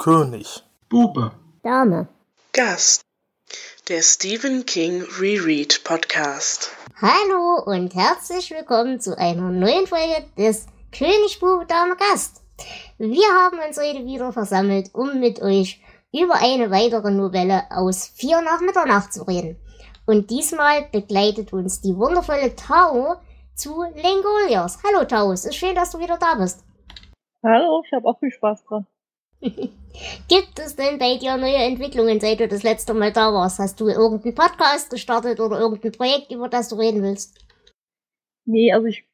König. Bube. Dame. Gast. Der Stephen King Reread Podcast. Hallo und herzlich willkommen zu einer neuen Folge des König, Bube, Dame, Gast. Wir haben uns heute wieder versammelt, um mit euch über eine weitere Novelle aus Vier nach Mitternacht zu reden. Und diesmal begleitet uns die wundervolle Tao zu Lengolios. Hallo Tao, es ist schön, dass du wieder da bist. Hallo, ich habe auch viel Spaß dran. Gibt es denn bei dir neue Entwicklungen, seit du das letzte Mal da warst? Hast du irgendeinen Podcast gestartet oder irgendein Projekt, über das du reden willst? Nee, also ich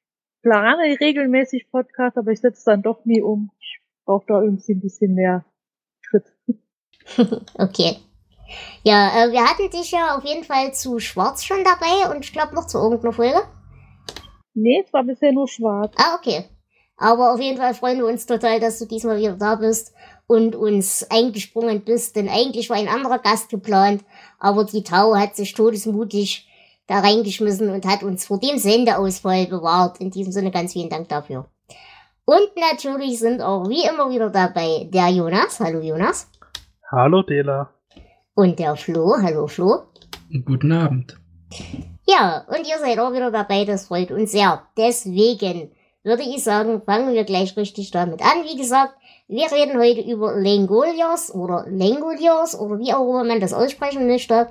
plane regelmäßig Podcasts, aber ich setze dann doch nie um. Ich brauche da irgendwie ein bisschen mehr Schritt. okay. Ja, äh, wir hatten dich ja auf jeden Fall zu Schwarz schon dabei und ich glaube noch zu irgendeiner Folge. Nee, es war bisher nur Schwarz. Ah, okay. Aber auf jeden Fall freuen wir uns total, dass du diesmal wieder da bist und uns eingesprungen bist, denn eigentlich war ein anderer Gast geplant, aber die Tau hat sich todesmutig da reingeschmissen und hat uns vor dem Sendeausfall bewahrt. In diesem Sinne ganz vielen Dank dafür. Und natürlich sind auch wie immer wieder dabei der Jonas. Hallo Jonas. Hallo Dela. Und der Flo. Hallo Flo. Guten Abend. Ja, und ihr seid auch wieder dabei, das freut uns sehr. Deswegen würde ich sagen, fangen wir gleich richtig damit an. Wie gesagt, wir reden heute über Lengolios oder Lengolios oder wie auch immer man das aussprechen möchte.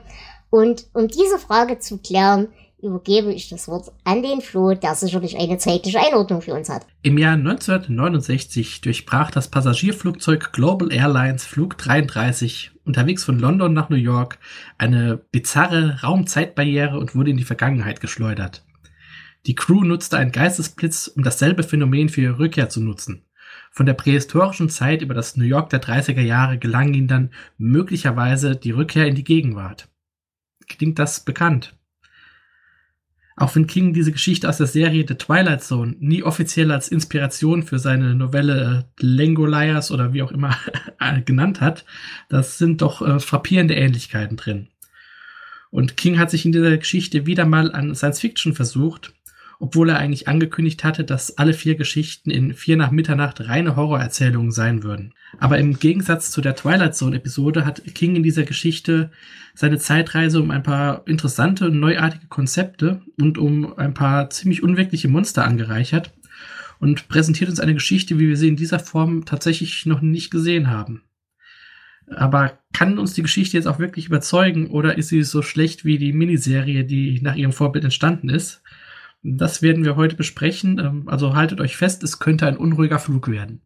Und um diese Frage zu klären, übergebe ich das Wort an den Flo, der sicherlich eine zeitliche Einordnung für uns hat. Im Jahr 1969 durchbrach das Passagierflugzeug Global Airlines Flug 33 unterwegs von London nach New York eine bizarre Raumzeitbarriere und wurde in die Vergangenheit geschleudert. Die Crew nutzte einen Geistesblitz, um dasselbe Phänomen für ihre Rückkehr zu nutzen. Von der prähistorischen Zeit über das New York der 30er Jahre gelang ihnen dann möglicherweise die Rückkehr in die Gegenwart. Klingt das bekannt? Auch wenn King diese Geschichte aus der Serie The Twilight Zone nie offiziell als Inspiration für seine Novelle äh, Langoliers oder wie auch immer genannt hat, das sind doch äh, frappierende Ähnlichkeiten drin. Und King hat sich in dieser Geschichte wieder mal an Science Fiction versucht obwohl er eigentlich angekündigt hatte, dass alle vier Geschichten in Vier nach Mitternacht reine Horrorerzählungen sein würden. Aber im Gegensatz zu der Twilight Zone Episode hat King in dieser Geschichte seine Zeitreise um ein paar interessante und neuartige Konzepte und um ein paar ziemlich unwirkliche Monster angereichert und präsentiert uns eine Geschichte, wie wir sie in dieser Form tatsächlich noch nicht gesehen haben. Aber kann uns die Geschichte jetzt auch wirklich überzeugen oder ist sie so schlecht wie die Miniserie, die nach ihrem Vorbild entstanden ist? Das werden wir heute besprechen. Ähm, also haltet euch fest, es könnte ein unruhiger Flug werden.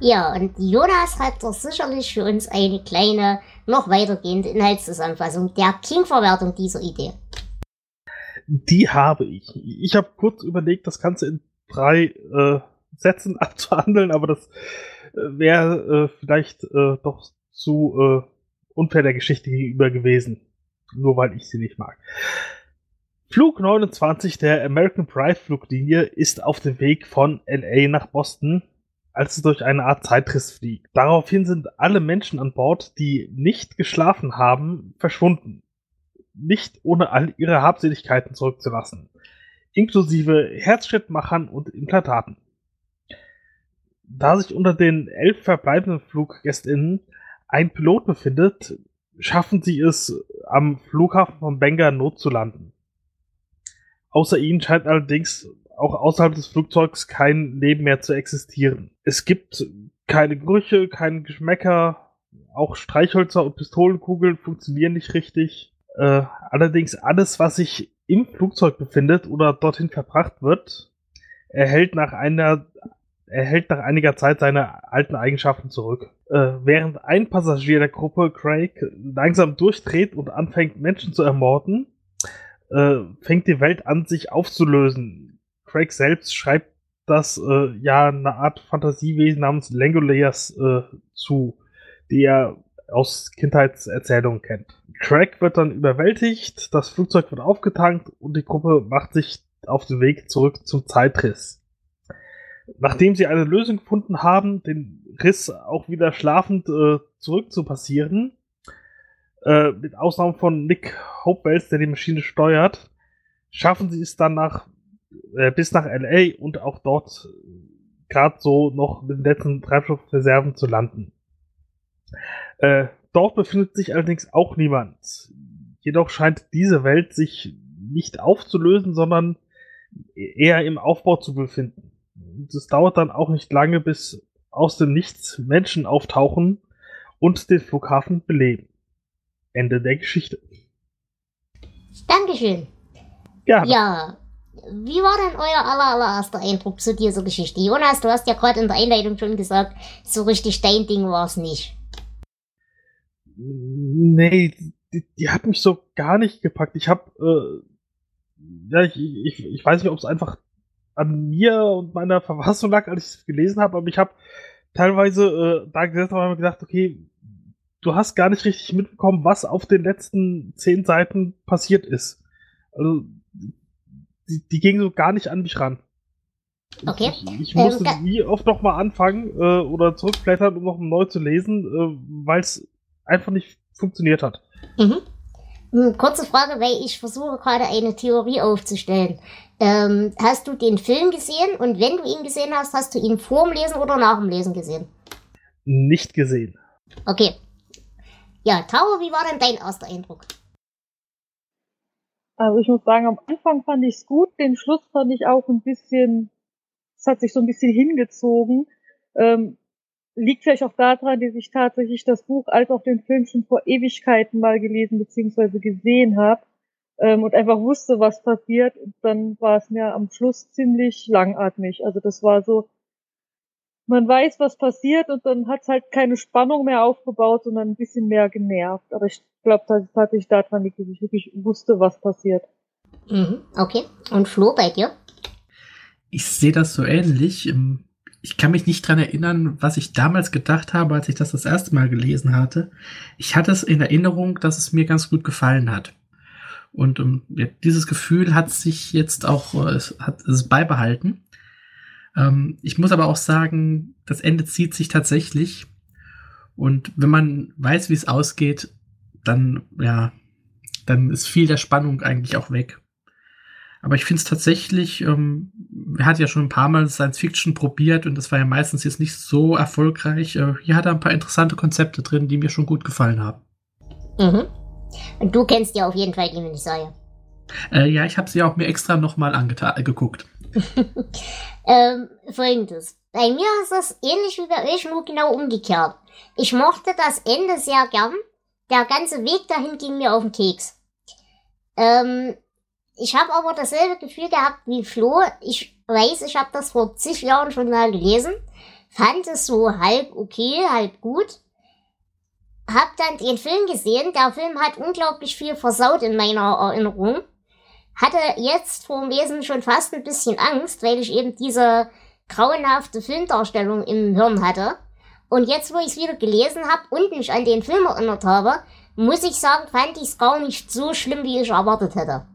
Ja, und Jonas hat doch sicherlich für uns eine kleine, noch weitergehende Inhaltszusammenfassung der King-Verwertung dieser Idee. Die habe ich. Ich habe kurz überlegt, das Ganze in drei äh, Sätzen abzuhandeln, aber das äh, wäre äh, vielleicht äh, doch zu äh, unfair der Geschichte gegenüber gewesen. Nur weil ich sie nicht mag. Flug 29 der American Pride Fluglinie ist auf dem Weg von LA nach Boston, als es durch eine Art Zeitriss fliegt. Daraufhin sind alle Menschen an Bord, die nicht geschlafen haben, verschwunden. Nicht ohne all ihre Habseligkeiten zurückzulassen. Inklusive Herzschrittmachern und Implantaten. Da sich unter den elf verbleibenden Fluggästinnen ein Pilot befindet, schaffen sie es, am Flughafen von Bangor Not zu landen. Außer ihnen scheint allerdings auch außerhalb des Flugzeugs kein Leben mehr zu existieren. Es gibt keine Gerüche, keine Geschmäcker, auch Streichhölzer und Pistolenkugeln funktionieren nicht richtig. Äh, allerdings alles, was sich im Flugzeug befindet oder dorthin verbracht wird, erhält nach einer erhält nach einiger Zeit seine alten Eigenschaften zurück. Äh, während ein Passagier der Gruppe, Craig, langsam durchdreht und anfängt, Menschen zu ermorden, äh, fängt die Welt an, sich aufzulösen. Craig selbst schreibt das äh, ja eine Art Fantasiewesen namens Langoliers äh, zu, die er aus Kindheitserzählungen kennt. Craig wird dann überwältigt, das Flugzeug wird aufgetankt und die Gruppe macht sich auf den Weg zurück zum Zeitriss. Nachdem sie eine Lösung gefunden haben, den Riss auch wieder schlafend äh, zurück zu passieren, äh, mit Ausnahme von Nick Hopewells, der die Maschine steuert, schaffen sie es dann nach, äh, bis nach LA und auch dort gerade so noch mit den letzten Treibstoffreserven zu landen. Äh, dort befindet sich allerdings auch niemand. Jedoch scheint diese Welt sich nicht aufzulösen, sondern eher im Aufbau zu befinden. Es dauert dann auch nicht lange, bis aus dem Nichts Menschen auftauchen und den Flughafen beleben. Ende der Geschichte. Dankeschön. Ja, Ja, wie war denn euer aller, allererster Eindruck zu dieser Geschichte? Jonas, du hast ja gerade in der Einleitung schon gesagt, so richtig dein Ding war es nicht. Nee, die, die hat mich so gar nicht gepackt. Ich habe, äh, ja, ich, ich, ich weiß nicht, ob es einfach an mir und meiner Verfassung lag, als ich es gelesen habe, aber ich habe teilweise äh, da gesessen und gedacht, okay, du hast gar nicht richtig mitbekommen, was auf den letzten zehn Seiten passiert ist. Also, die, die ging so gar nicht an mich ran. Okay. Ich, ich Ähm, musste ga- wie oft nochmal anfangen äh, oder zurückblättern, um noch neu zu lesen, äh, weil es einfach nicht funktioniert hat. Mhm. Hm, Kurze Frage, weil ich versuche gerade eine Theorie aufzustellen. Ähm, hast du den Film gesehen und wenn du ihn gesehen hast, hast du ihn vor dem Lesen oder nach dem Lesen gesehen? Nicht gesehen. Okay. Ja, Tauer, wie war denn dein erster Eindruck? Also ich muss sagen, am Anfang fand ich es gut, den Schluss fand ich auch ein bisschen, es hat sich so ein bisschen hingezogen. Ähm, liegt vielleicht auch daran, dass ich tatsächlich das Buch als auch den Film schon vor Ewigkeiten mal gelesen bzw. gesehen habe ähm, und einfach wusste, was passiert. Und dann war es mir am Schluss ziemlich langatmig. Also das war so, man weiß, was passiert und dann hat es halt keine Spannung mehr aufgebaut, sondern ein bisschen mehr genervt. Aber ich glaube, dass es tatsächlich daran liegt, dass ich wirklich wusste, was passiert. Mhm. Okay. Und Flo, bei dir? Ich sehe das so ähnlich. Ähm, Ich kann mich nicht dran erinnern, was ich damals gedacht habe, als ich das das erste Mal gelesen hatte. Ich hatte es in Erinnerung, dass es mir ganz gut gefallen hat. Und ähm, ja, dieses Gefühl hat sich jetzt auch äh, es hat es beibehalten. Ähm, ich muss aber auch sagen, das Ende zieht sich tatsächlich. Und wenn man weiß, wie es ausgeht, dann ja, dann ist viel der Spannung eigentlich auch weg. Aber ich finde es tatsächlich, ähm, er hat ja schon ein paar Mal Science Fiction probiert und das war ja meistens jetzt nicht so erfolgreich. Äh, hier hat er ein paar interessante Konzepte drin, die mir schon gut gefallen haben. Mhm. Und du kennst ja auf jeden Fall die Miniserie. Äh, ja, ich habe sie auch mir extra nochmal angeguckt. Ähm, folgendes. Bei mir ist das ähnlich wie bei euch, nur genau umgekehrt. Ich mochte das Ende sehr gern. Der ganze Weg dahin ging mir auf den Keks. Ähm, ich habe aber dasselbe Gefühl gehabt wie Flo. Ich weiß, ich habe das vor zig Jahren schon mal gelesen. Fand es so halb okay, halb gut. Hab dann den Film gesehen. Der Film hat unglaublich viel versaut in meiner Erinnerung hatte jetzt vor dem Lesen schon fast ein bisschen Angst, weil ich eben diese grauenhafte Filmdarstellung im Hirn hatte. Und jetzt, wo ich es wieder gelesen habe und mich an den Film erinnert habe, muss ich sagen, fand ich es gar nicht so schlimm, wie ich erwartet hätte.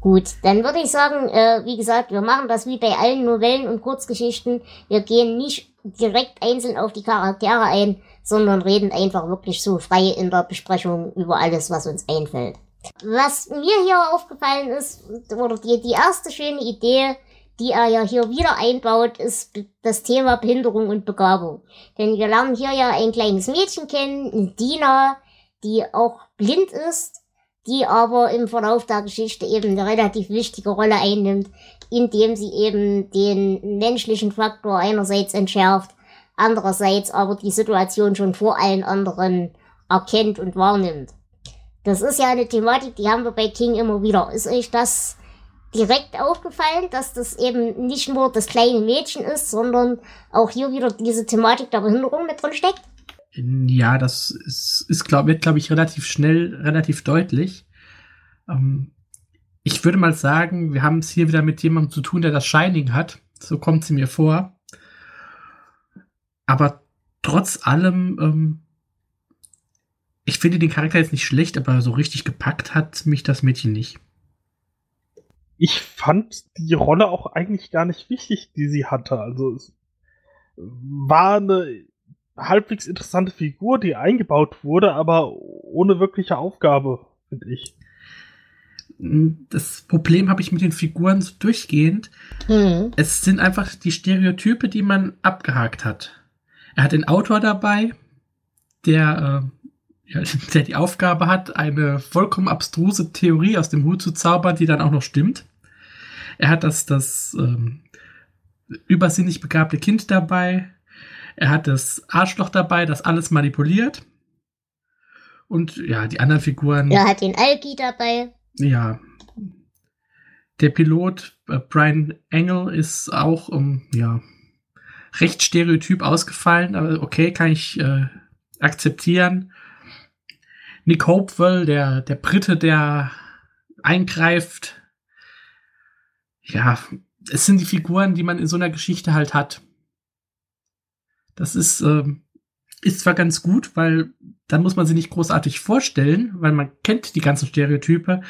Gut, dann würde ich sagen, äh, wie gesagt, wir machen das wie bei allen Novellen und Kurzgeschichten. Wir gehen nicht direkt einzeln auf die Charaktere ein, sondern reden einfach wirklich so frei in der Besprechung über alles, was uns einfällt. Was mir hier aufgefallen ist, oder die, die erste schöne Idee, die er ja hier wieder einbaut, ist das Thema Behinderung und Begabung. Denn wir lernen hier ja ein kleines Mädchen kennen, Dina, die auch blind ist, die aber im Verlauf der Geschichte eben eine relativ wichtige Rolle einnimmt, indem sie eben den menschlichen Faktor einerseits entschärft, andererseits aber die Situation schon vor allen anderen erkennt und wahrnimmt. Das ist ja eine Thematik, die haben wir bei King immer wieder. Ist euch das direkt aufgefallen, dass das eben nicht nur das kleine Mädchen ist, sondern auch hier wieder diese Thematik der Behinderung mit drin steckt? Ja, das ist, ist glaub, wird, glaube ich, relativ schnell, relativ deutlich. Ähm, ich würde mal sagen, wir haben es hier wieder mit jemandem zu tun, der das Shining hat. So kommt sie mir vor. Aber trotz allem, ähm, ich finde den Charakter jetzt nicht schlecht, aber so richtig gepackt hat mich das Mädchen nicht. Ich fand die Rolle auch eigentlich gar nicht wichtig, die sie hatte. Also es war eine halbwegs interessante Figur, die eingebaut wurde, aber ohne wirkliche Aufgabe, finde ich. Das Problem habe ich mit den Figuren so durchgehend. Hm. Es sind einfach die Stereotype, die man abgehakt hat. Er hat den Autor dabei, der, äh, der die Aufgabe hat, eine vollkommen abstruse Theorie aus dem Hut zu zaubern, die dann auch noch stimmt. Er hat das, das ähm, übersinnig begabte Kind dabei. Er hat das Arschloch dabei, das alles manipuliert. Und ja, die anderen Figuren. Er hat den Alki dabei. Ja. Der Pilot äh, Brian Engel ist auch um, ja, recht stereotyp ausgefallen, aber okay, kann ich äh, akzeptieren. Nick Hopewell, der, der Brite, der eingreift. Ja, es sind die Figuren, die man in so einer Geschichte halt hat. Das ist, äh, ist zwar ganz gut, weil dann muss man sie nicht großartig vorstellen, weil man kennt die ganzen Stereotype,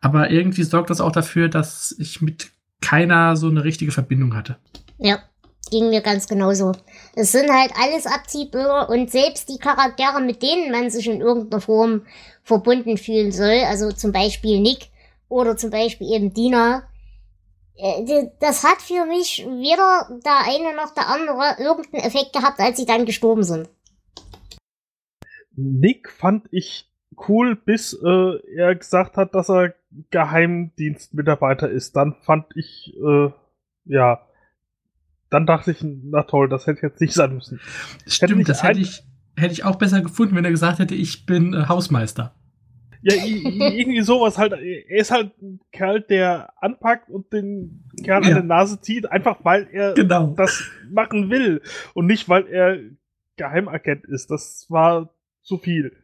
aber irgendwie sorgt das auch dafür, dass ich mit keiner so eine richtige Verbindung hatte. Ja, ging mir ganz genauso. Es sind halt alles Abziehbilder und selbst die Charaktere, mit denen man sich in irgendeiner Form verbunden fühlen soll, also zum Beispiel Nick oder zum Beispiel eben Dina, äh, das hat für mich weder der eine noch der andere irgendeinen Effekt gehabt, als sie dann gestorben sind. Nick fand ich cool, bis äh, er gesagt hat, dass er Geheimdienstmitarbeiter ist. Dann fand ich, äh, ja, dann dachte ich, na toll, das hätte jetzt nicht sein müssen. Stimmt, hätte das hätte ich, hätte ich auch besser gefunden, wenn er gesagt hätte, ich bin äh, Hausmeister. Ja, irgendwie sowas halt. Er ist halt ein Kerl, der anpackt und den Kerl ja. an der Nase zieht, einfach weil er genau. das machen will und nicht, weil er Geheimagent ist. Das war zu viel.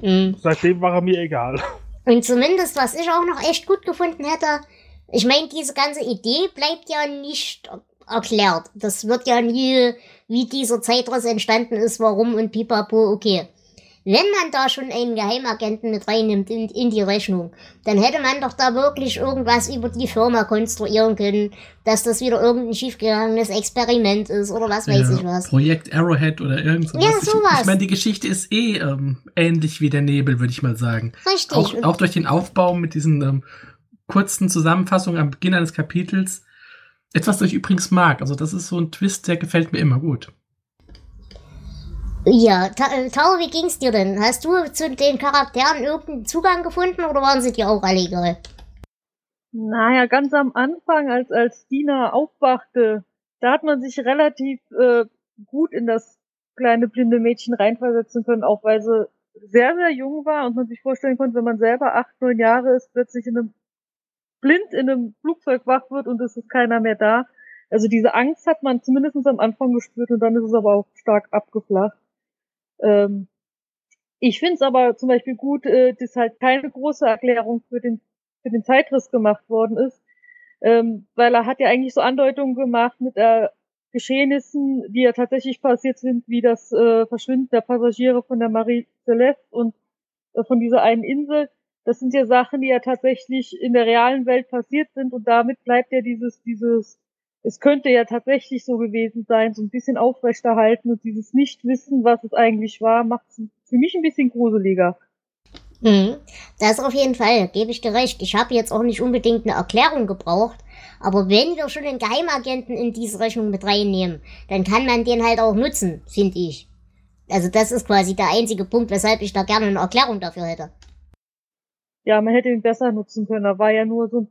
Mhm. Seitdem war er mir egal. Und zumindest, was ich auch noch echt gut gefunden hätte, ich meine, diese ganze Idee bleibt ja nicht erklärt. Das wird ja nie, wie dieser Zeitriss entstanden ist, warum und pipapo, okay wenn man da schon einen Geheimagenten mit reinnimmt in, in die Rechnung, dann hätte man doch da wirklich irgendwas über die Firma konstruieren können, dass das wieder irgendein schiefgegangenes Experiment ist oder was weiß ja, ich was. Projekt Arrowhead oder irgendwas. Ja, sowas. Ich, ich meine, die Geschichte ist eh ähm, ähnlich wie der Nebel, würde ich mal sagen. Richtig. Auch, auch durch den Aufbau mit diesen ähm, kurzen Zusammenfassungen am Beginn eines Kapitels. Etwas, das ich übrigens mag. Also das ist so ein Twist, der gefällt mir immer gut. Ja, äh, Tau, wie ging's dir denn? Hast du zu den Charakteren irgendeinen Zugang gefunden oder waren sie dir auch alle egal? Naja, ganz am Anfang, als, als Dina aufwachte, da hat man sich relativ äh, gut in das kleine blinde Mädchen reinversetzen können, auch weil sie sehr, sehr jung war und man sich vorstellen konnte, wenn man selber acht, neun Jahre ist, plötzlich in einem blind in einem Flugzeug wach wird und es ist keiner mehr da. Also diese Angst hat man zumindest am Anfang gespürt und dann ist es aber auch stark abgeflacht. Ähm, ich finde es aber zum Beispiel gut, äh, dass halt keine große Erklärung für den, für den Zeitriss gemacht worden ist, ähm, weil er hat ja eigentlich so Andeutungen gemacht mit äh, Geschehnissen, die ja tatsächlich passiert sind, wie das äh, Verschwinden der Passagiere von der Marie Celeste und äh, von dieser einen Insel. Das sind ja Sachen, die ja tatsächlich in der realen Welt passiert sind und damit bleibt ja dieses, dieses es könnte ja tatsächlich so gewesen sein, so ein bisschen aufrechterhalten und dieses Nichtwissen, was es eigentlich war, macht es für mich ein bisschen gruseliger. Mhm. Das auf jeden Fall, gebe ich dir recht. Ich habe jetzt auch nicht unbedingt eine Erklärung gebraucht, aber wenn wir schon einen Geheimagenten in diese Rechnung mit reinnehmen, dann kann man den halt auch nutzen, finde ich. Also das ist quasi der einzige Punkt, weshalb ich da gerne eine Erklärung dafür hätte. Ja, man hätte ihn besser nutzen können. Da war ja nur so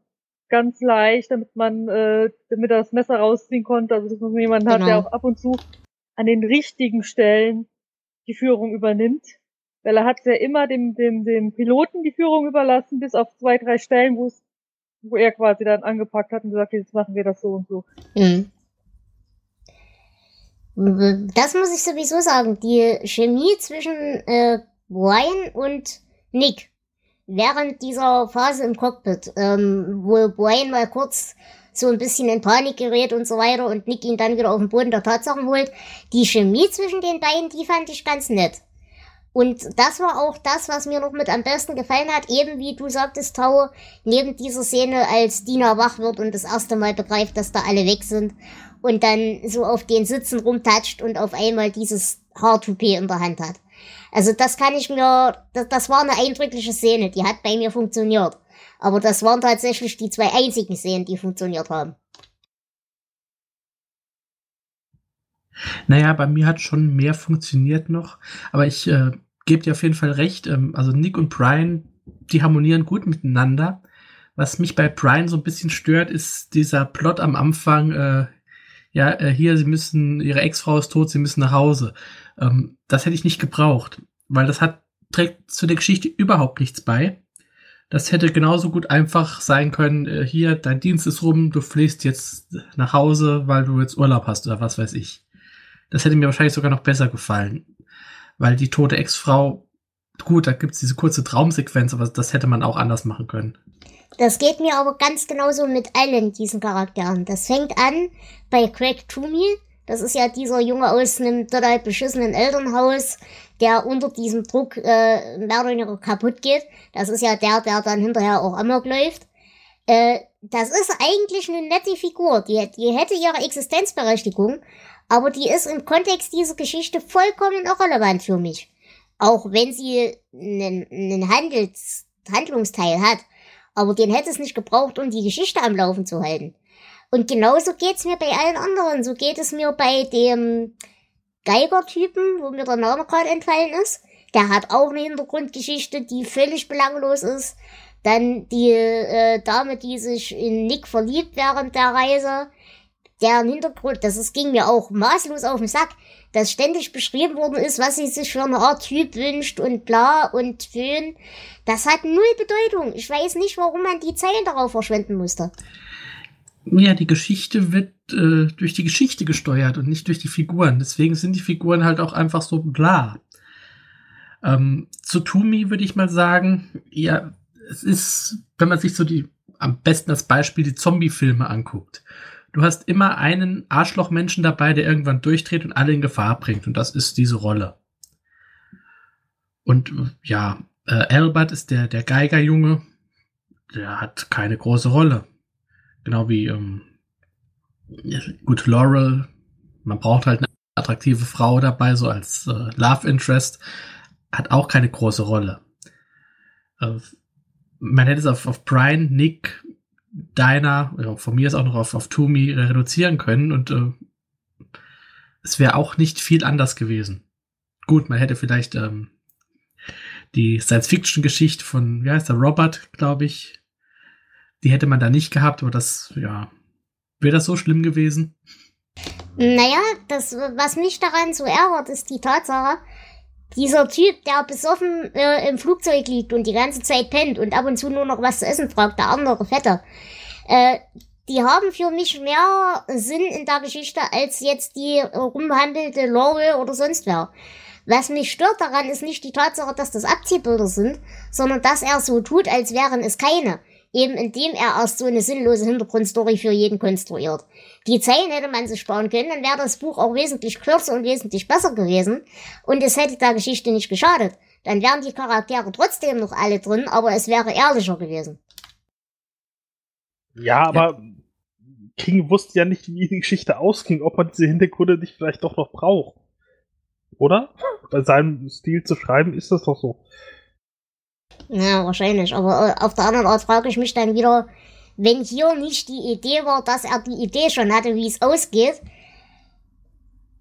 ganz leicht, damit man, äh, damit er das Messer rausziehen konnte. Also dass man jemanden genau. hat, der genau. auch ab und zu an den richtigen Stellen die Führung übernimmt. Weil er hat ja immer dem, dem, dem Piloten die Führung überlassen, bis auf zwei, drei Stellen, wo es, wo er quasi dann angepackt hat und gesagt, jetzt machen wir das so und so. Mhm. Das muss ich sowieso sagen. Die Chemie zwischen äh, Brian und Nick während dieser Phase im Cockpit, ähm, wo Brian mal kurz so ein bisschen in Panik gerät und so weiter und Nick ihn dann wieder auf den Boden der Tatsachen holt. Die Chemie zwischen den beiden, die fand ich ganz nett. Und das war auch das, was mir noch mit am besten gefallen hat, eben wie du sagtest, Tau, neben dieser Szene, als Dina wach wird und das erste Mal begreift, dass da alle weg sind und dann so auf den Sitzen rumtatscht und auf einmal dieses Haartoupet in der Hand hat. Also das kann ich mir, das, das war eine eindrückliche Szene, die hat bei mir funktioniert. Aber das waren tatsächlich die zwei einzigen Szenen, die funktioniert haben. Naja, bei mir hat schon mehr funktioniert noch, aber ich äh, gebe dir auf jeden Fall recht. Ähm, also Nick und Brian, die harmonieren gut miteinander. Was mich bei Brian so ein bisschen stört, ist dieser Plot am Anfang. Äh, ja, äh, hier, sie müssen, ihre Ex-Frau ist tot, sie müssen nach Hause. Ähm, das hätte ich nicht gebraucht, weil das hat, trägt zu der Geschichte überhaupt nichts bei. Das hätte genauso gut einfach sein können, äh, hier, dein Dienst ist rum, du fliehst jetzt nach Hause, weil du jetzt Urlaub hast oder was weiß ich. Das hätte mir wahrscheinlich sogar noch besser gefallen. Weil die tote Ex-Frau, gut, da gibt's diese kurze Traumsequenz, aber das hätte man auch anders machen können. Das geht mir aber ganz genauso mit allen diesen Charakteren. Das fängt an bei Craig Toomey. Das ist ja dieser Junge aus einem total beschissenen Elternhaus, der unter diesem Druck äh, mehr oder weniger kaputt geht. Das ist ja der, der dann hinterher auch amok läuft. Äh, das ist eigentlich eine nette Figur. Die, die hätte ihre Existenzberechtigung, aber die ist im Kontext dieser Geschichte vollkommen irrelevant für mich. Auch wenn sie einen, einen Handels, Handlungsteil hat. Aber den hätte es nicht gebraucht, um die Geschichte am Laufen zu halten. Und genauso geht's mir bei allen anderen. So geht es mir bei dem Geiger-Typen, wo mir der Name gerade entfallen ist. Der hat auch eine Hintergrundgeschichte, die völlig belanglos ist. Dann die äh, Dame, die sich in Nick verliebt während der Reise. Deren Hintergrund, das ist, ging mir auch maßlos auf den Sack, dass ständig beschrieben worden ist, was sie sich für eine Art Typ wünscht und bla und Föhn. Das hat null Bedeutung. Ich weiß nicht, warum man die Zeilen darauf verschwenden musste. Ja, die Geschichte wird äh, durch die Geschichte gesteuert und nicht durch die Figuren. Deswegen sind die Figuren halt auch einfach so bla. Ähm, zu Tumi würde ich mal sagen, ja, es ist, wenn man sich so die, am besten als Beispiel die Zombie-Filme anguckt. Du hast immer einen Arschlochmenschen dabei, der irgendwann durchdreht und alle in Gefahr bringt. Und das ist diese Rolle. Und ja, äh, Albert ist der, der Geigerjunge. Der hat keine große Rolle. Genau wie, ähm, gut, Laurel. Man braucht halt eine attraktive Frau dabei, so als äh, Love Interest. Hat auch keine große Rolle. Äh, man hätte es auf, auf Brian, Nick, Dinah, ja, von mir ist auch noch auf, auf Toomey reduzieren können und äh, es wäre auch nicht viel anders gewesen. Gut, man hätte vielleicht ähm, die Science-Fiction-Geschichte von, wie heißt der, Robert, glaube ich, die hätte man da nicht gehabt, aber das, ja, wäre das so schlimm gewesen? Naja, das, was mich daran so ärgert, ist die Tatsache, dieser Typ, der besoffen äh, im Flugzeug liegt und die ganze Zeit pennt und ab und zu nur noch was zu essen fragt, der andere Vetter, äh, die haben für mich mehr Sinn in der Geschichte als jetzt die rumhandelte Laurel oder sonst wer. Was mich stört daran ist nicht die Tatsache, dass das Abziehbilder sind, sondern dass er so tut, als wären es keine eben indem er erst so eine sinnlose Hintergrundstory für jeden konstruiert. Die Zeilen hätte man sich sparen können, dann wäre das Buch auch wesentlich kürzer und wesentlich besser gewesen und es hätte der Geschichte nicht geschadet. Dann wären die Charaktere trotzdem noch alle drin, aber es wäre ehrlicher gewesen. Ja, aber ja. King wusste ja nicht, wie die Geschichte ausging, ob man diese Hintergründe nicht vielleicht doch noch braucht. Oder? Bei seinem Stil zu schreiben ist das doch so. Ja, wahrscheinlich. Aber äh, auf der anderen Art frage ich mich dann wieder, wenn hier nicht die Idee war, dass er die Idee schon hatte, wie es ausgeht,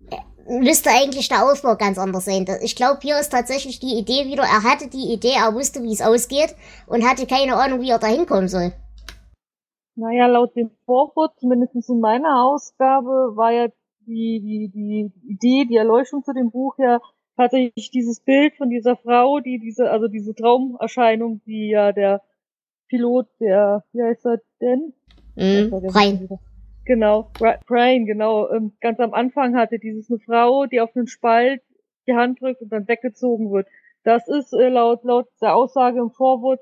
äh, müsste eigentlich der Aufbau ganz anders sein. Ich glaube, hier ist tatsächlich die Idee wieder, er hatte die Idee, er wusste, wie es ausgeht und hatte keine Ahnung, wie er da hinkommen soll. Naja, laut dem Vorwort, zumindest in meiner Ausgabe, war ja die, die, die Idee, die Erleuchtung zu dem Buch ja, hatte ich dieses Bild von dieser Frau, die diese, also diese Traumerscheinung, die ja der Pilot, der, wie heißt er denn? Mhm, Brian. Genau, Brian, genau, ähm, ganz am Anfang hatte dieses eine Frau, die auf einen Spalt die Hand drückt und dann weggezogen wird. Das ist äh, laut, laut der Aussage im Vorwort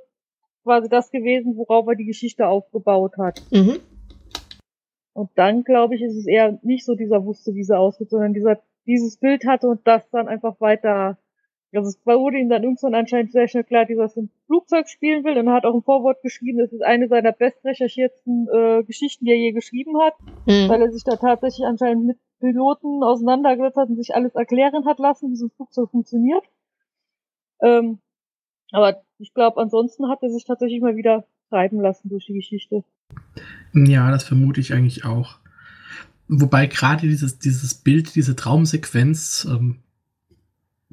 quasi das gewesen, worauf er die Geschichte aufgebaut hat. Mhm. Und dann, glaube ich, ist es eher nicht so dieser wusste, wie sie aussieht, sondern dieser dieses Bild hatte und das dann einfach weiter. Also es wurde ihm dann irgendwann anscheinend sehr schnell klar, dass er ein Flugzeug spielen will und er hat auch ein Vorwort geschrieben, das ist eine seiner bestrecherchierten äh, Geschichten, die er je geschrieben hat, mhm. weil er sich da tatsächlich anscheinend mit Piloten auseinandergesetzt hat und sich alles erklären hat lassen, wie so ein Flugzeug funktioniert. Ähm, aber ich glaube, ansonsten hat er sich tatsächlich mal wieder treiben lassen durch die Geschichte. Ja, das vermute ich eigentlich auch. Wobei gerade dieses, dieses Bild, diese Traumsequenz, ähm,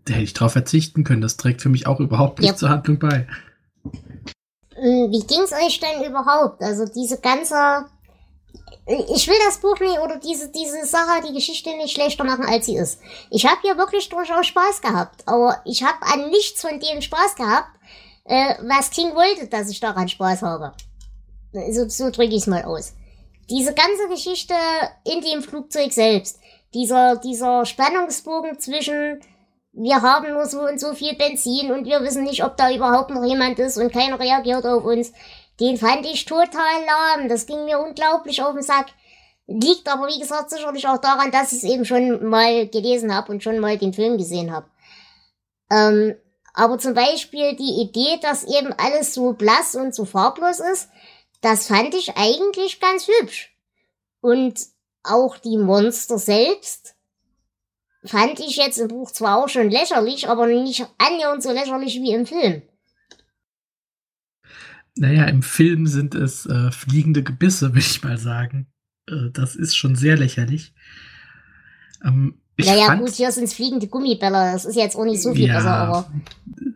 da hätte ich drauf verzichten können. Das trägt für mich auch überhaupt nicht Ja. zur Handlung bei. Hm, Wie ging's euch denn überhaupt? Also diese ganze, ich will das Buch nicht oder diese diese Sache, die Geschichte nicht schlechter machen, als sie ist. Ich habe hier wirklich durchaus Spaß gehabt, aber ich habe an nichts von dem Spaß gehabt, äh, was King wollte, dass ich daran Spaß habe. So, so drücke ich es mal aus. Diese ganze Geschichte in dem Flugzeug selbst, dieser dieser Spannungsbogen zwischen wir haben nur so und so viel Benzin und wir wissen nicht, ob da überhaupt noch jemand ist und keiner reagiert auf uns. Den fand ich total lahm. Das ging mir unglaublich auf den Sack. Liegt aber, wie gesagt, sicherlich auch daran, dass ich es eben schon mal gelesen habe und schon mal den Film gesehen habe. Ähm, aber zum Beispiel die Idee, dass eben alles so blass und so farblos ist, das fand ich eigentlich ganz hübsch. Und auch die Monster selbst fand ich jetzt im Buch zwar auch schon lächerlich, aber nicht annähernd so lächerlich wie im Film. Naja, im Film sind es äh, fliegende Gebisse, würde ich mal sagen. Äh, das ist schon sehr lächerlich. Ähm, ich naja, fand, gut, hier sind fliegende Gummibälle. Das ist jetzt auch nicht so viel Ja. besser, aber.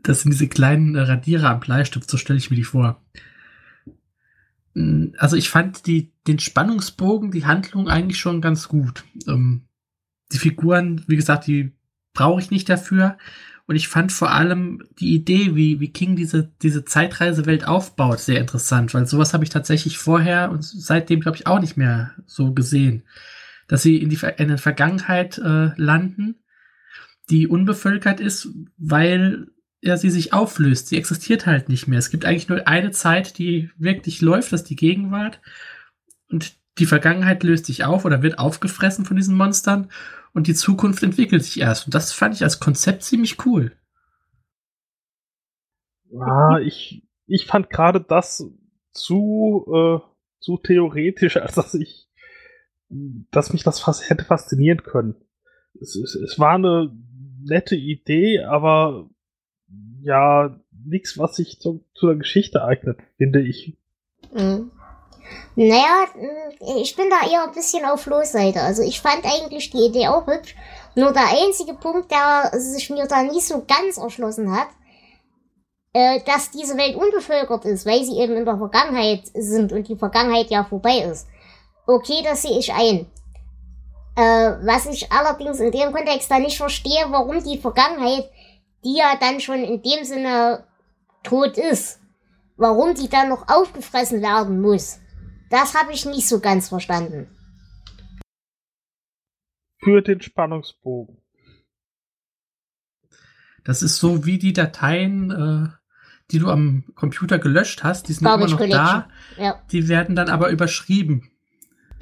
Das sind diese kleinen Radierer am Bleistift, so stelle ich mir die vor. Mm, Also ich fand die, den Spannungsbogen, die Handlung eigentlich schon ganz gut. Ähm, die Figuren, wie gesagt, die brauche ich nicht dafür. Und ich fand vor allem die Idee, wie, wie King diese, diese Zeitreisewelt aufbaut, sehr interessant, weil sowas habe ich tatsächlich vorher und seitdem, glaube ich, auch nicht mehr so gesehen. Dass sie in die in der Vergangenheit äh, landen, die unbevölkert ist, weil ja, sie sich auflöst. Sie existiert halt nicht mehr. Es gibt eigentlich nur eine Zeit, die wirklich läuft, das ist die Gegenwart. Und die Vergangenheit löst sich auf oder wird aufgefressen von diesen Monstern und die Zukunft entwickelt sich erst. Und das fand ich als Konzept ziemlich cool. Ja, ich, ich fand gerade das zu, äh, zu theoretisch, als dass ich, dass mich das fast hätte faszinieren können. Es, es, es war eine nette Idee, aber ja, nichts, was sich zu, zu der Geschichte eignet, finde ich. Mhm. Naja, mh, ich bin da eher ein bisschen auf Losseite. Also ich fand eigentlich die Idee auch hübsch. Nur der einzige Punkt, der sich mir da nicht so ganz erschlossen hat, äh, dass diese Welt unbevölkert ist, weil sie eben in der Vergangenheit sind und die Vergangenheit ja vorbei ist. Okay, das sehe ich ein. Äh, was ich allerdings in dem Kontext da nicht verstehe, warum die Vergangenheit, die ja dann schon in dem Sinne tot ist, warum die dann noch aufgefressen werden muss. Das habe ich nicht so ganz verstanden. Für den Spannungsbogen. Das ist so wie die Dateien, äh, die du am Computer gelöscht hast, die sind immer Garbage noch da, Collection. Ja. die werden dann aber überschrieben.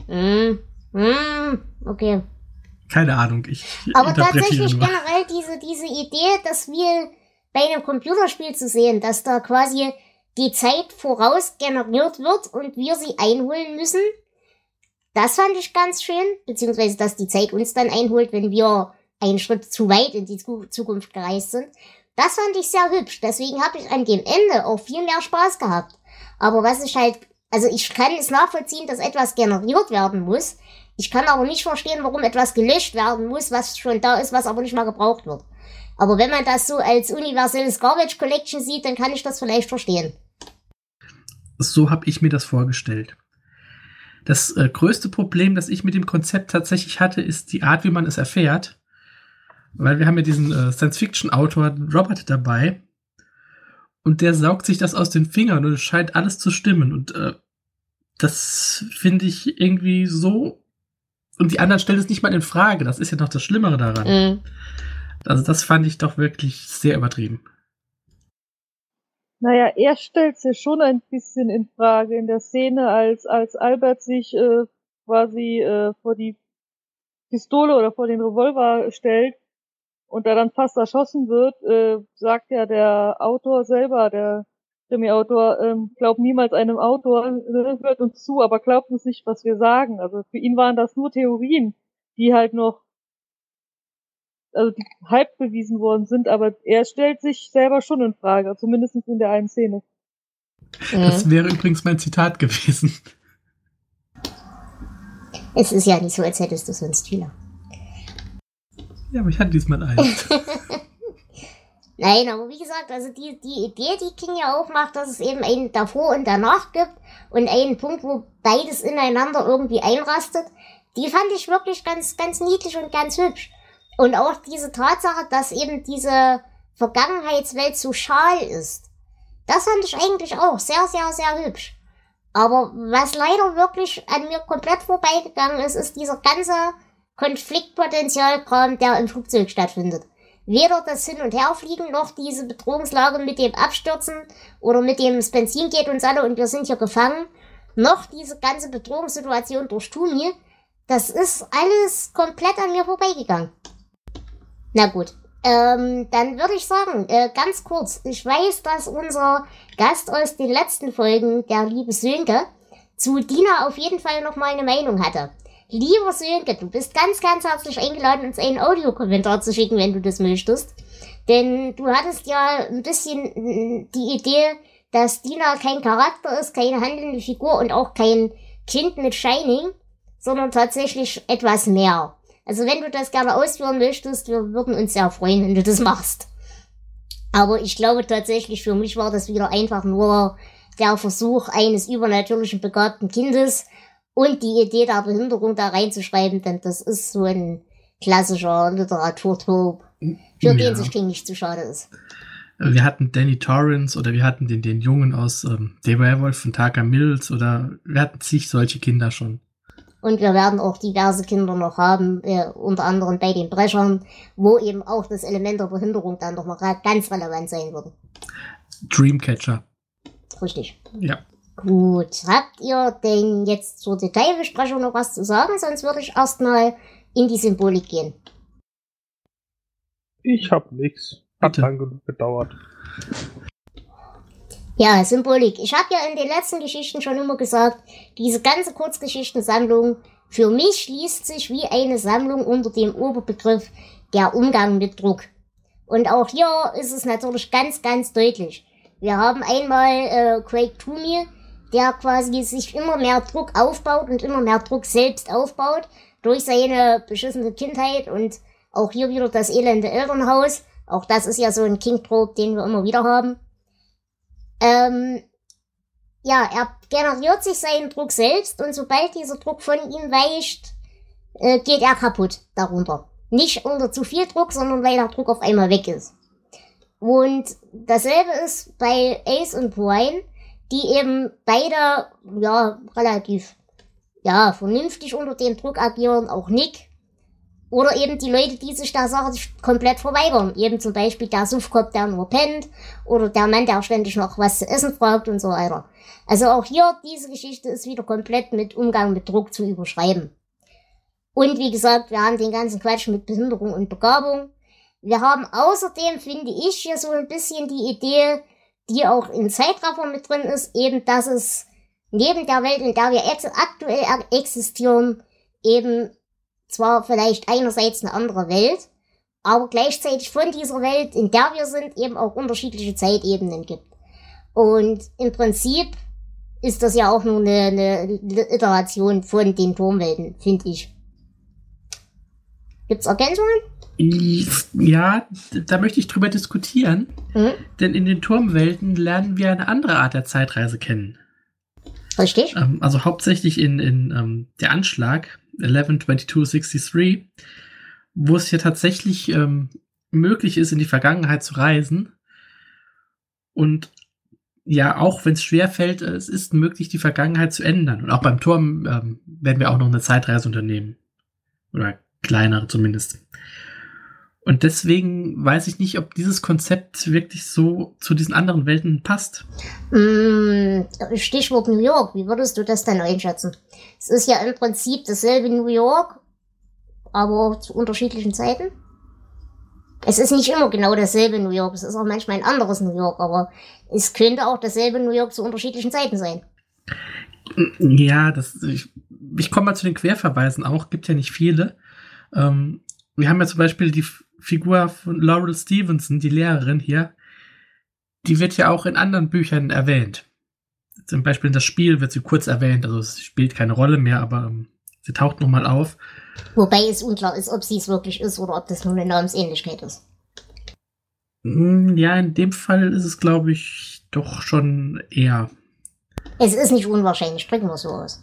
Mm, mm, okay. Keine Ahnung, ich Aber tatsächlich nur. generell diese, diese Idee, dass wir bei einem Computerspiel zu sehen, dass da quasi die Zeit voraus generiert wird und wir sie einholen müssen, das fand ich ganz schön, beziehungsweise dass die Zeit uns dann einholt, wenn wir einen Schritt zu weit in die Zu- Zukunft gereist sind. Das fand ich sehr hübsch. Deswegen habe ich an dem Ende auch viel mehr Spaß gehabt. Aber was ich halt, also ich kann es nachvollziehen, dass etwas generiert werden muss. Ich kann aber nicht verstehen, warum etwas gelöscht werden muss, was schon da ist, was aber nicht mal gebraucht wird. Aber wenn man das so als universelles Garbage Collection sieht, dann kann ich das vielleicht verstehen. So habe ich mir das vorgestellt. Das äh, größte Problem, das ich mit dem Konzept tatsächlich hatte, ist die Art, wie man es erfährt. Weil wir haben ja diesen äh, Science-Fiction-Autor Robert dabei. Und der saugt sich das aus den Fingern und es scheint alles zu stimmen. Und äh, das finde ich irgendwie so. Und die anderen stellen es nicht mal in Frage. Das ist ja noch das Schlimmere daran. Mhm. Also das fand ich doch wirklich sehr übertrieben. Naja, er stellt sich schon ein bisschen in Frage in der Szene, als, als Albert sich äh, quasi äh, vor die Pistole oder vor den Revolver stellt und da dann fast erschossen wird, äh, sagt ja der Autor selber, der Krimi-Autor, ähm, glaubt niemals einem Autor, äh, hört uns zu, aber glaubt uns nicht, was wir sagen. Also für ihn waren das nur Theorien, die halt noch also die halb bewiesen worden sind, aber er stellt sich selber schon in Frage, zumindest in der einen Szene. Das wäre übrigens mein Zitat gewesen. Es ist ja nicht so, als hättest du sonst viele. Ja, aber ich hatte diesmal eins. Nein, aber wie gesagt, also die, die Idee, die King ja auch macht, dass es eben einen davor und danach gibt und einen Punkt, wo beides ineinander irgendwie einrastet, die fand ich wirklich ganz, ganz niedlich und ganz hübsch. Und auch diese Tatsache, dass eben diese Vergangenheitswelt so schal ist, das fand ich eigentlich auch sehr, sehr, sehr hübsch. Aber was leider wirklich an mir komplett vorbeigegangen ist, ist dieser ganze Konfliktpotenzialkram, der im Flugzeug stattfindet. Weder das Hin- und Herfliegen noch diese Bedrohungslage mit dem Abstürzen oder mit dem das Benzin geht uns alle und wir sind hier gefangen, noch diese ganze Bedrohungssituation durch Tumi, das ist alles komplett an mir vorbeigegangen. Na gut, ähm, dann würde ich sagen, äh, ganz kurz, ich weiß, dass unser Gast aus den letzten Folgen, der liebe Sönke, zu Dina auf jeden Fall noch mal eine Meinung hatte. Lieber Sönke, du bist ganz, ganz herzlich eingeladen, uns einen Audiokommentar zu schicken, wenn du das möchtest. Denn du hattest ja ein bisschen die Idee, dass Dina kein Charakter ist, keine handelnde Figur und auch kein Kind mit Shining, sondern tatsächlich etwas mehr. Also wenn du das gerne ausführen möchtest, wir würden uns sehr freuen, wenn du das machst. Aber ich glaube tatsächlich, für mich war das wieder einfach nur der Versuch eines übernatürlichen begabten Kindes und die Idee der Behinderung da reinzuschreiben, denn das ist so ein klassischer Literaturtop, für ja. den sich King nicht zu schade ist. Wir hatten Danny Torrance oder wir hatten den, den Jungen aus ähm, The Werewolf von Taka Mills oder wir hatten zig solche Kinder schon. Und wir werden auch diverse Kinder noch haben, äh, unter anderem bei den Brechern, wo eben auch das Element der Behinderung dann nochmal ganz relevant sein würde. Dreamcatcher. Richtig. Ja. Gut. Habt ihr denn jetzt zur Detailbesprechung noch was zu sagen? Sonst würde ich erstmal in die Symbolik gehen. Ich hab nix. Hat lang genug gedauert. Ja, Symbolik. Ich habe ja in den letzten Geschichten schon immer gesagt, diese ganze Kurzgeschichtensammlung für mich schließt sich wie eine Sammlung unter dem Oberbegriff der Umgang mit Druck. Und auch hier ist es natürlich ganz, ganz deutlich. Wir haben einmal äh, Craig Toomey, der quasi sich immer mehr Druck aufbaut und immer mehr Druck selbst aufbaut durch seine beschissene Kindheit und auch hier wieder das elende Elternhaus. Auch das ist ja so ein King-Trope, den wir immer wieder haben. Ähm, ja, er generiert sich seinen Druck selbst und sobald dieser Druck von ihm weicht, äh, geht er kaputt darunter. Nicht unter zu viel Druck, sondern weil der Druck auf einmal weg ist. Und dasselbe ist bei Ace und Brian, die eben beide, ja, relativ, ja, vernünftig unter dem Druck agieren, auch Nick oder eben die Leute, die sich der Sache komplett verweigern. Eben zum Beispiel der Suffkopf, der nur pennt. Oder der Mann, der ständig noch was zu essen fragt und so weiter. Also auch hier, diese Geschichte ist wieder komplett mit Umgang mit Druck zu überschreiben. Und wie gesagt, wir haben den ganzen Quatsch mit Behinderung und Begabung. Wir haben außerdem, finde ich, hier so ein bisschen die Idee, die auch in Zeitraffer mit drin ist, eben, dass es neben der Welt, in der wir aktuell existieren, eben zwar vielleicht einerseits eine andere Welt, aber gleichzeitig von dieser Welt, in der wir sind, eben auch unterschiedliche Zeitebenen gibt. Und im Prinzip ist das ja auch nur eine, eine Iteration von den Turmwelten, finde ich. Gibt's Ergänzungen? Ja, da möchte ich drüber diskutieren. Mhm. Denn in den Turmwelten lernen wir eine andere Art der Zeitreise kennen. Richtig. Ähm, also hauptsächlich in, in ähm, der Anschlag 112263, wo es hier tatsächlich ähm, möglich ist, in die Vergangenheit zu reisen. Und ja, auch wenn es schwer fällt, es ist möglich, die Vergangenheit zu ändern. Und auch beim Turm ähm, werden wir auch noch eine Zeitreise unternehmen. Oder kleinere zumindest. Und deswegen weiß ich nicht, ob dieses Konzept wirklich so zu diesen anderen Welten passt. Mm, Stichwort New York, wie würdest du das denn einschätzen? Es ist ja im Prinzip dasselbe New York, aber zu unterschiedlichen Zeiten. Es ist nicht immer genau dasselbe New York, es ist auch manchmal ein anderes New York, aber es könnte auch dasselbe New York zu unterschiedlichen Zeiten sein. Ja, das, ich, ich komme mal zu den Querverweisen auch, gibt ja nicht viele. Ähm, wir haben ja zum Beispiel die Figur von Laurel Stevenson, die Lehrerin hier, die wird ja auch in anderen Büchern erwähnt. Zum Beispiel in das Spiel wird sie kurz erwähnt, also es spielt keine Rolle mehr, aber ähm, Sie taucht nochmal auf. Wobei es unklar ist, ob sie es wirklich ist oder ob das nur eine Namensähnlichkeit ist. Hm, Ja, in dem Fall ist es, glaube ich, doch schon eher. Es ist nicht unwahrscheinlich, drücken wir so aus.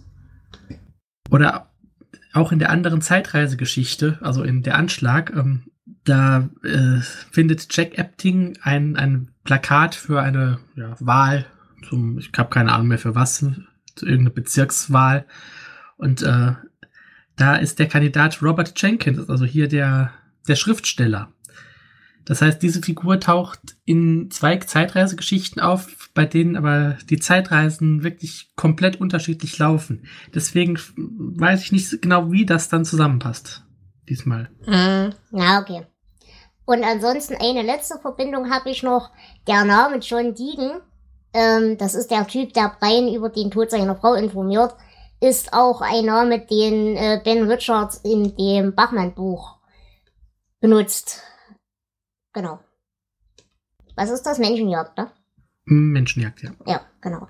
Oder auch in der anderen Zeitreisegeschichte, also in der Anschlag, ähm, da äh, findet Jack Epting ein, ein Plakat für eine ja, Wahl zum, ich habe keine Ahnung mehr für was, zu irgendeine Bezirkswahl. Und äh, da ist der Kandidat Robert Jenkins, also hier der, der Schriftsteller. Das heißt, diese Figur taucht in zwei Zeitreisegeschichten auf, bei denen aber die Zeitreisen wirklich komplett unterschiedlich laufen. Deswegen weiß ich nicht genau, wie das dann zusammenpasst. Diesmal. Mhm. Na, okay. Und ansonsten eine letzte Verbindung habe ich noch. Der Name John Deegan, ähm, das ist der Typ, der Brian über den Tod seiner Frau informiert, ist auch ein Name, den äh, Ben Richards in dem Bachmann-Buch benutzt. Genau. Was ist das? Menschenjagd, ne? Menschenjagd, ja. Ja, genau.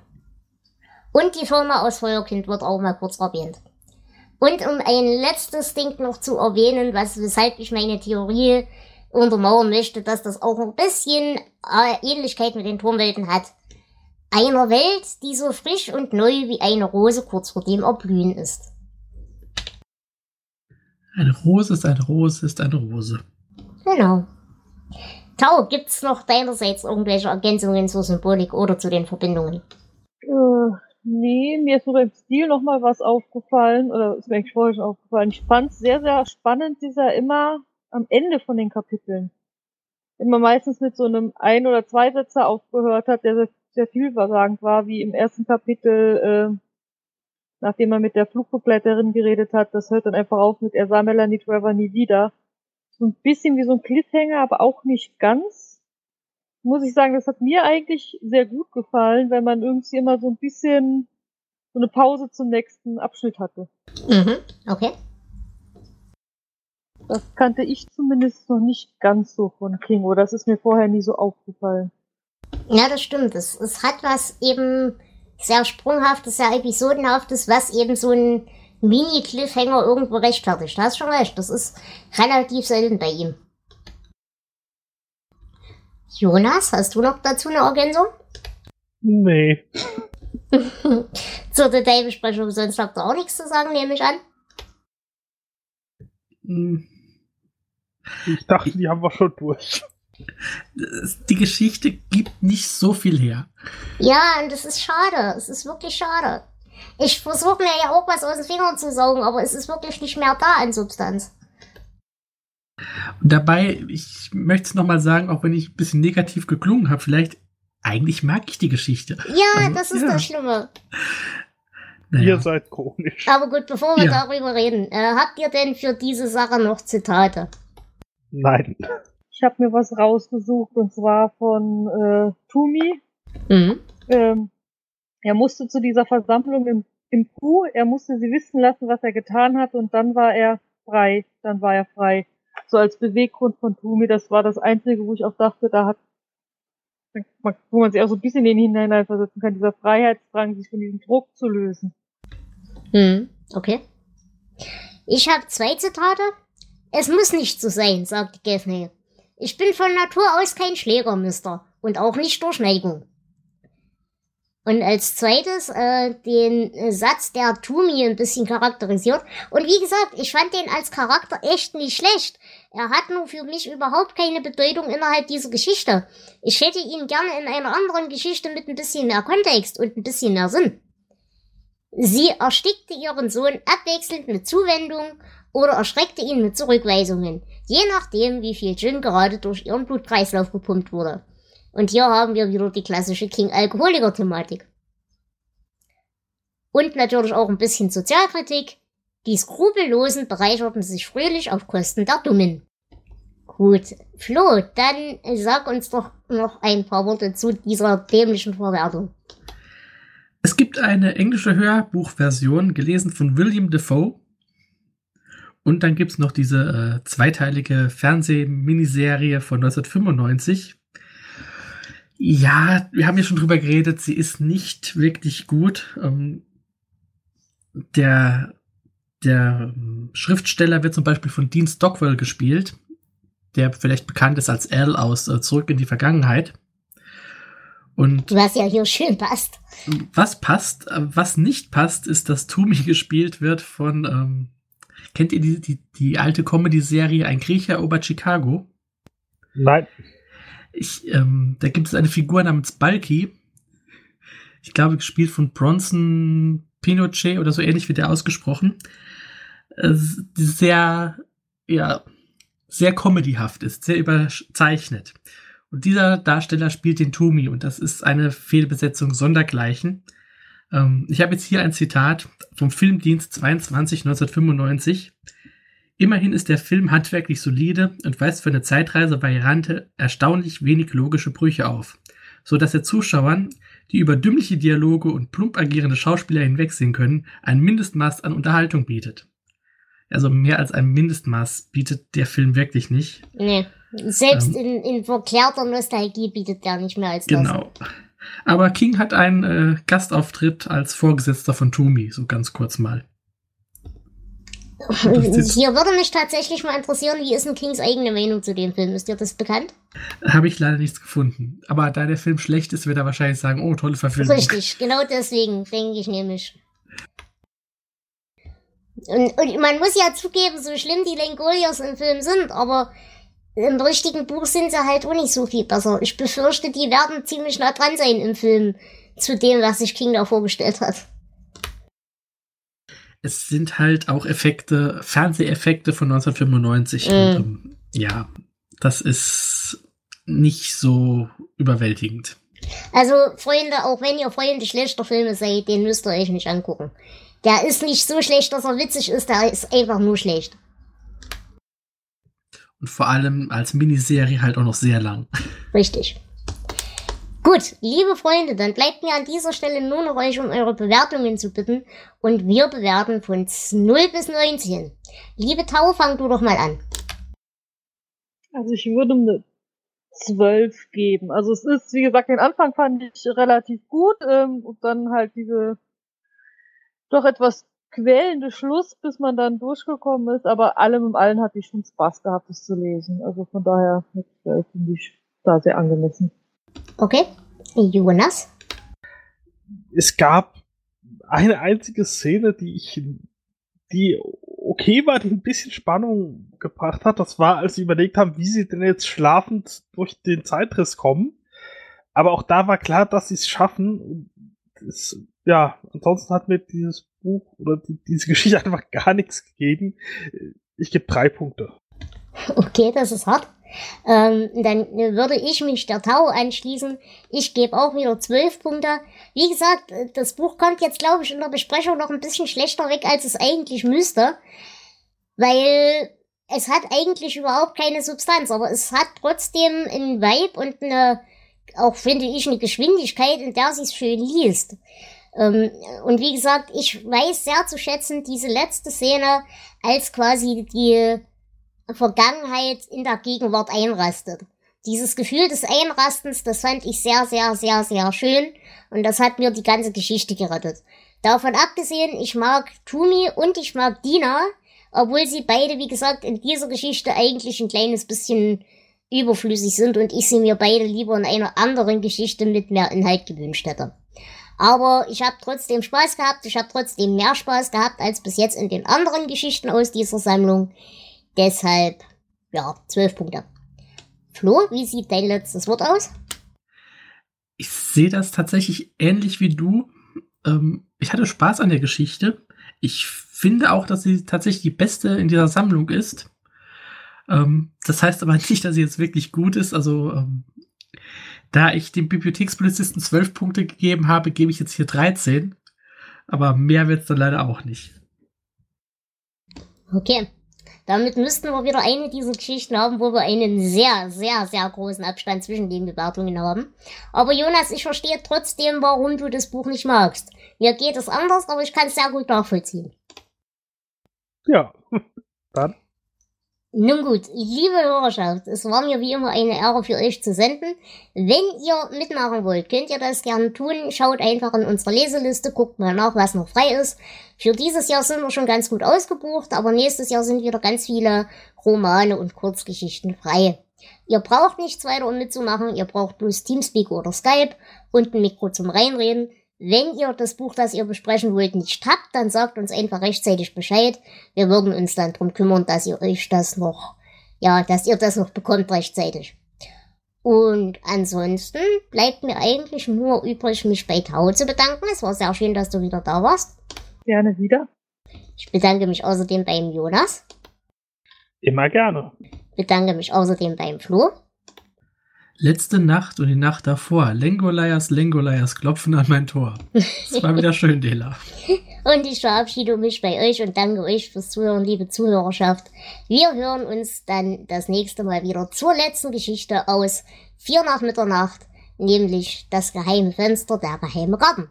Und die Firma aus Feuerkind wird auch mal kurz erwähnt. Und um ein letztes Ding noch zu erwähnen, was, weshalb ich meine Theorie untermauern möchte, dass das auch ein bisschen äh, Ähnlichkeit mit den Turmwelten hat. Einer Welt, die so frisch und neu wie eine Rose kurz vor dem Erblühen ist. Eine Rose ist eine Rose ist eine Rose. Genau. Tau, gibt's noch deinerseits irgendwelche Ergänzungen zur Symbolik oder zu den Verbindungen? Äh, nee, mir ist nur beim Stil noch mal was aufgefallen, oder ist mir eigentlich vorher schon aufgefallen. Ich fand es sehr, sehr spannend, dieser immer am Ende von den Kapiteln. Immer meistens mit so einem Ein- oder Zweisätzer aufgehört hat, der sehr, sehr vielversagend war, wie im ersten Kapitel, äh, nachdem er mit der Flugbegleiterin geredet hat, das hört dann einfach auf mit er sah Melanie Trevor nie wieder. So ein bisschen wie so ein Cliffhanger, aber auch nicht ganz. Muss ich sagen, das hat mir eigentlich sehr gut gefallen, weil man irgendwie immer so ein bisschen so eine Pause zum nächsten Abschnitt hatte. Mhm, okay. Das kannte ich zumindest noch nicht ganz so von King, oder das ist mir vorher nie so aufgefallen. Ja, das stimmt. Es, es hat was eben sehr sprunghaftes, sehr episodenhaftes, was eben so ein Mini-Cliffhanger irgendwo rechtfertigt. Du hast schon recht. Das ist relativ selten bei ihm. Jonas, hast du noch dazu eine Ergänzung? Nee. Zur Detailbesprechung, sonst habt ihr auch nichts zu sagen, nehme ich an. Ich dachte, die haben wir schon durch. Die Geschichte gibt nicht so viel her. Ja, und das ist schade. Es ist wirklich schade. Ich versuche mir ja auch was aus den Fingern zu saugen, aber es ist wirklich nicht mehr da an Substanz. Und dabei, ich möchte es nochmal sagen, auch wenn ich ein bisschen negativ geklungen habe, vielleicht, eigentlich mag ich die Geschichte. Ja, Also, das ist ja. das Schlimme. Ihr seid chronisch. Aber gut, bevor wir Ja. darüber reden, äh, habt ihr denn für diese Sache noch Zitate? Nein. Ich habe mir was rausgesucht und zwar von äh, Tumi. Mhm. Ähm, er musste zu dieser Versammlung im, im Kuh, er musste sie wissen lassen, was er getan hat und dann war er frei. Dann war er frei. So als Beweggrund von Tumi, das war das Einzige, wo ich auch dachte, da hat, wo man sich auch so ein bisschen in den hineinversetzen kann, dieser Freiheitsdrang, sich von diesem Druck zu lösen. Mhm. Okay. Ich habe zwei Zitate. Es muss nicht so sein, sagte Gaffney. Ich bin von Natur aus kein Schlägermister und auch nicht durch Neigung. Und als zweites äh, den äh, Satz, der Tumi ein bisschen charakterisiert. Und wie gesagt, ich fand den als Charakter echt nicht schlecht. Er hat nur für mich überhaupt keine Bedeutung innerhalb dieser Geschichte. Ich hätte ihn gerne in einer anderen Geschichte mit ein bisschen mehr Kontext und ein bisschen mehr Sinn. Sie erstickte ihren Sohn abwechselnd mit Zuwendung oder erschreckte ihn mit Zurückweisungen, je nachdem, wie viel Gin gerade durch ihren Blutkreislauf gepumpt wurde. Und hier haben wir wieder die klassische King-Alkoholiker-Thematik. Und natürlich auch ein bisschen Sozialkritik. Die Skrupellosen bereicherten sich fröhlich auf Kosten der Dummen. Gut, Flo, dann sag uns doch noch ein paar Worte zu dieser dämlichen Verwertung. Es gibt eine englische Hörbuchversion, gelesen von William Defoe. Und dann gibt es noch diese äh, zweiteilige Fernsehminiserie von 1995. Ja, wir haben ja schon drüber geredet, sie ist nicht wirklich gut. Ähm, der, der ähm, Schriftsteller wird zum Beispiel von Dean Stockwell gespielt, der vielleicht bekannt ist als Al aus äh, Zurück in die Vergangenheit. Und Was ja hier schön passt. was passt, äh, was nicht passt, ist, dass Tumi gespielt wird von, ähm, kennt ihr die, die, die alte Comedy-Serie Ein Griecher erobert Chicago? Nein. Ich, ähm, da gibt es eine Figur namens Balki. Ich glaube, gespielt von Bronson Pinochet oder so ähnlich wird der ausgesprochen. Äh, die sehr, ja, sehr comedyhaft ist, sehr überzeichnet. Und dieser Darsteller spielt den Tumi und das ist eine Fehlbesetzung sondergleichen. Ähm, ich habe jetzt hier ein Zitat vom Filmdienst 22 1995. Immerhin ist der Film handwerklich solide und weist für eine Zeitreise-Variante erstaunlich wenig logische Brüche auf, so dass er Zuschauern, die über dümmliche Dialoge und plump agierende Schauspieler hinwegsehen können, ein Mindestmaß an Unterhaltung bietet. Also mehr als ein Mindestmaß bietet der Film wirklich nicht. Nee. Selbst Ähm. in, in verklärter Nostalgie bietet der nicht mehr als das. Genau. Aber King hat einen äh, Gastauftritt als Vorgesetzter von Toomey, so ganz kurz mal. Ist- Hier würde mich tatsächlich mal interessieren, wie ist denn Kings eigene Meinung zu dem Film? Ist dir das bekannt? Habe ich leider nichts gefunden. Aber da der Film schlecht ist, wird er wahrscheinlich sagen, oh, tolle Verfilmung. Richtig, genau deswegen denke ich nämlich. Und, und man muss ja zugeben, so schlimm die Langoliers im Film sind, aber im richtigen Buch sind sie halt auch nicht so viel besser. Ich befürchte, die werden ziemlich nah dran sein im Film zu dem, was sich King da vorgestellt hat. Es sind halt auch Effekte, Fernseheffekte von 1995. Und, Mhm. ähm, ja, das ist nicht so überwältigend. Also, Freunde, auch wenn ihr Freunde schlechter Filme seid, den müsst ihr euch nicht angucken. Der ist nicht so schlecht, dass er witzig ist, der ist einfach nur schlecht. Und vor allem als Miniserie halt auch noch sehr lang. Richtig. Gut, liebe Freunde, dann bleibt mir an dieser Stelle nur noch euch um eure Bewertungen zu bitten und wir bewerten von 0 bis 19. Liebe Tau, fang du doch mal an. Also ich würde eine 12 geben. Also es ist, wie gesagt, den Anfang fand ich relativ gut ähm, und dann halt diese doch etwas quälende Schluss, bis man dann durchgekommen ist. Aber allem im allen hatte ich schon Spaß gehabt, das zu lesen. Also von daher mit 12 finde ich da sehr angemessen. Okay? Jonas? Es gab eine einzige Szene, die ich, die okay war, die ein bisschen Spannung gebracht hat. Das war, als sie überlegt haben, wie sie denn jetzt schlafend durch den Zeitriss kommen. Aber auch da war klar, dass sie es schaffen. Und es, ja, ansonsten hat mir dieses Buch oder die, diese Geschichte einfach gar nichts gegeben. Ich gebe drei Punkte. Okay, das ist hart. Ähm, dann würde ich mich der Tau anschließen. Ich gebe auch wieder 12 Punkte. Wie gesagt, äh, das Buch kommt jetzt, glaube ich, in der Besprechung noch ein bisschen schlechter weg, als es eigentlich müsste. Weil es hat eigentlich überhaupt keine Substanz, aber es hat trotzdem einen Vibe und eine, auch finde ich, eine Geschwindigkeit, in der sie es schön liest. Ähm, und wie gesagt, ich weiß sehr zu schätzen diese letzte Szene, als quasi die Vergangenheit in der Gegenwart einrastet. Dieses Gefühl des Einrastens, das fand ich sehr, sehr, sehr, sehr schön und das hat mir die ganze Geschichte gerettet. Davon abgesehen, ich mag Tumi und ich mag Dina, obwohl sie beide, wie gesagt, in dieser Geschichte eigentlich ein kleines bisschen überflüssig sind und ich sie mir beide lieber in einer anderen Geschichte mit mehr Inhalt gewünscht hätte. Aber ich habe trotzdem Spaß gehabt, ich habe trotzdem mehr Spaß gehabt als bis jetzt in den anderen Geschichten aus dieser Sammlung. Deshalb, ja, zwölf Punkte. Flo, wie sieht dein letztes Wort aus? Ich sehe das tatsächlich ähnlich wie du. Ähm, ich hatte Spaß an der Geschichte. Ich finde auch, dass sie tatsächlich die beste in dieser Sammlung ist. Ähm, das heißt aber nicht, dass sie jetzt wirklich gut ist. Also, ähm, da ich dem Bibliothekspolizisten zwölf Punkte gegeben habe, gebe ich jetzt hier 13. Aber mehr wird es dann leider auch nicht. Okay. Damit müssten wir wieder eine dieser Geschichten haben, wo wir einen sehr, sehr, sehr großen Abstand zwischen den Bewertungen haben. Aber Jonas, ich verstehe trotzdem, warum du das Buch nicht magst. Mir geht es anders, aber ich kann es sehr gut nachvollziehen. Ja, dann. Nun gut, liebe Hörerschaft, es war mir wie immer eine Ehre für euch zu senden. Wenn ihr mitmachen wollt, könnt ihr das gerne tun. Schaut einfach in unsere Leseliste, guckt mal nach, was noch frei ist. Für dieses Jahr sind wir schon ganz gut ausgebucht, aber nächstes Jahr sind wieder ganz viele Romane und Kurzgeschichten frei. Ihr braucht nichts weiter, um mitzumachen. Ihr braucht bloß Teamspeak oder Skype und ein Mikro zum Reinreden. Wenn ihr das Buch, das ihr besprechen wollt, nicht habt, dann sagt uns einfach rechtzeitig Bescheid. Wir würden uns dann drum kümmern, dass ihr euch das noch, ja, dass ihr das noch bekommt rechtzeitig. Und ansonsten bleibt mir eigentlich nur übrig, mich bei Tau zu bedanken. Es war sehr schön, dass du wieder da warst. Gerne wieder. Ich bedanke mich außerdem beim Jonas. Immer gerne. Bedanke mich außerdem beim Flo. Letzte Nacht und die Nacht davor. Lengolayas, Lengolayas klopfen an mein Tor. Es war wieder schön, Dela. Und ich verabschiede mich bei euch und danke euch fürs Zuhören, liebe Zuhörerschaft. Wir hören uns dann das nächste Mal wieder zur letzten Geschichte aus Vier nach Mitternacht, nämlich das geheime Fenster, der geheime Garten.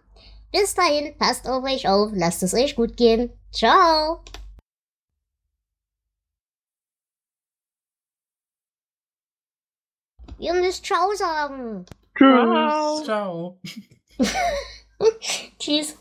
Bis dahin, passt auf euch auf, lasst es euch gut gehen. Ciao! Ihr müsst Ciao sagen. Tschüss. Ciao. Tschüss.